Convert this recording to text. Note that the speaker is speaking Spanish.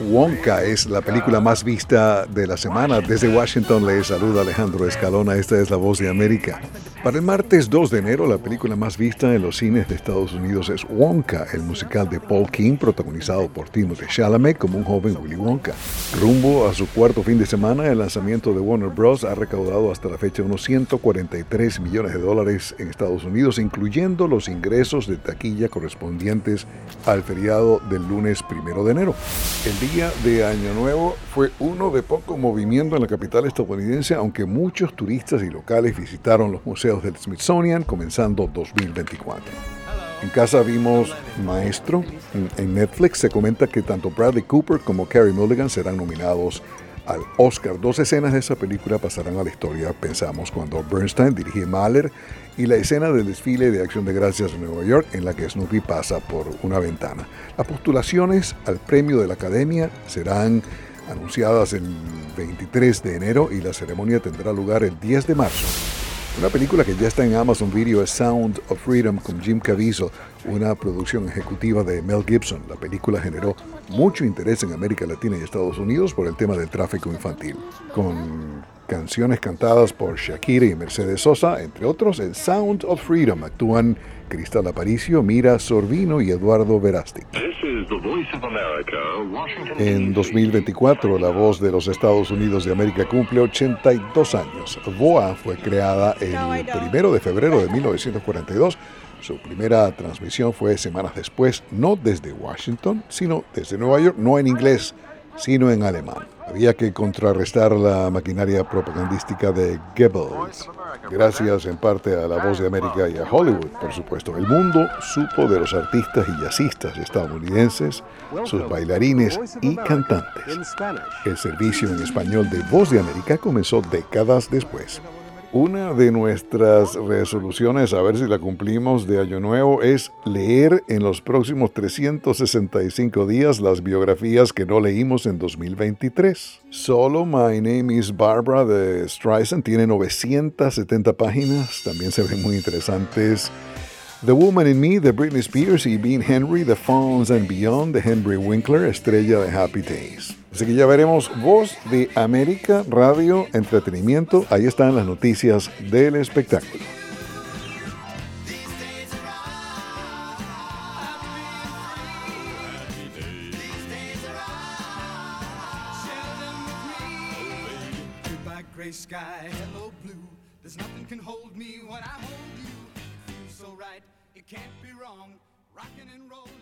Wonka es la película más vista de la semana. Desde Washington le saluda Alejandro Escalona. Esta es la voz de América. Para el martes 2 de enero, la película más vista en los cines de Estados Unidos es Wonka, el musical de Paul King, protagonizado por Timothée Chalamet como un joven Willy Wonka. Rumbo a su cuarto fin de semana, el lanzamiento de Warner Bros. ha recaudado hasta la fecha unos 143 millones de dólares en Estados Unidos, incluyendo los ingresos de taquilla correspondientes al feriado del lunes primero de enero. El día de Año Nuevo fue uno de poco movimiento en la capital estadounidense, aunque muchos turistas y locales visitaron los museos del Smithsonian comenzando 2024. En casa vimos Maestro. En Netflix se comenta que tanto Bradley Cooper como Carey Mulligan serán nominados al Oscar. Dos escenas de esa película pasarán a la historia, pensamos, cuando Bernstein dirige Mahler y la escena del desfile de Acción de Gracias en Nueva York en la que Snoopy pasa por una ventana. Las postulaciones al premio de la Academia serán anunciadas el 23 de enero y la ceremonia tendrá lugar el 10 de marzo. Una película que ya está en Amazon Video es Sound of Freedom con Jim Caviezel, una producción ejecutiva de Mel Gibson. La película generó mucho interés en América Latina y Estados Unidos por el tema del tráfico infantil, con canciones cantadas por Shakira y Mercedes Sosa, entre otros, en Sound of Freedom actúan Cristal Aparicio, Mira Sorbino y Eduardo Verasti. En 2024, la voz de los Estados Unidos de América cumple 82 años. VOA fue creada el 1 de febrero de 1942. Su primera transmisión fue semanas después, no desde Washington, sino desde Nueva York, no en inglés, sino en alemán. Había que contrarrestar la maquinaria propagandística de Goebbels. Gracias en parte a La Voz de América y a Hollywood, por supuesto. El mundo supo de los artistas y jazzistas estadounidenses, sus bailarines y cantantes. El servicio en español de Voz de América comenzó décadas después. Una de nuestras resoluciones, a ver si la cumplimos de Año Nuevo, es leer en los próximos 365 días las biografías que no leímos en 2023. Solo My Name is Barbara de Streisand tiene 970 páginas, también se ven muy interesantes. The Woman in Me de Britney Spears y Bean Henry, The Phones and Beyond de Henry Winkler, estrella de Happy Days. Así que ya veremos. Voz de América, Radio, Entretenimiento. Ahí están las noticias del espectáculo. Rocking and rolling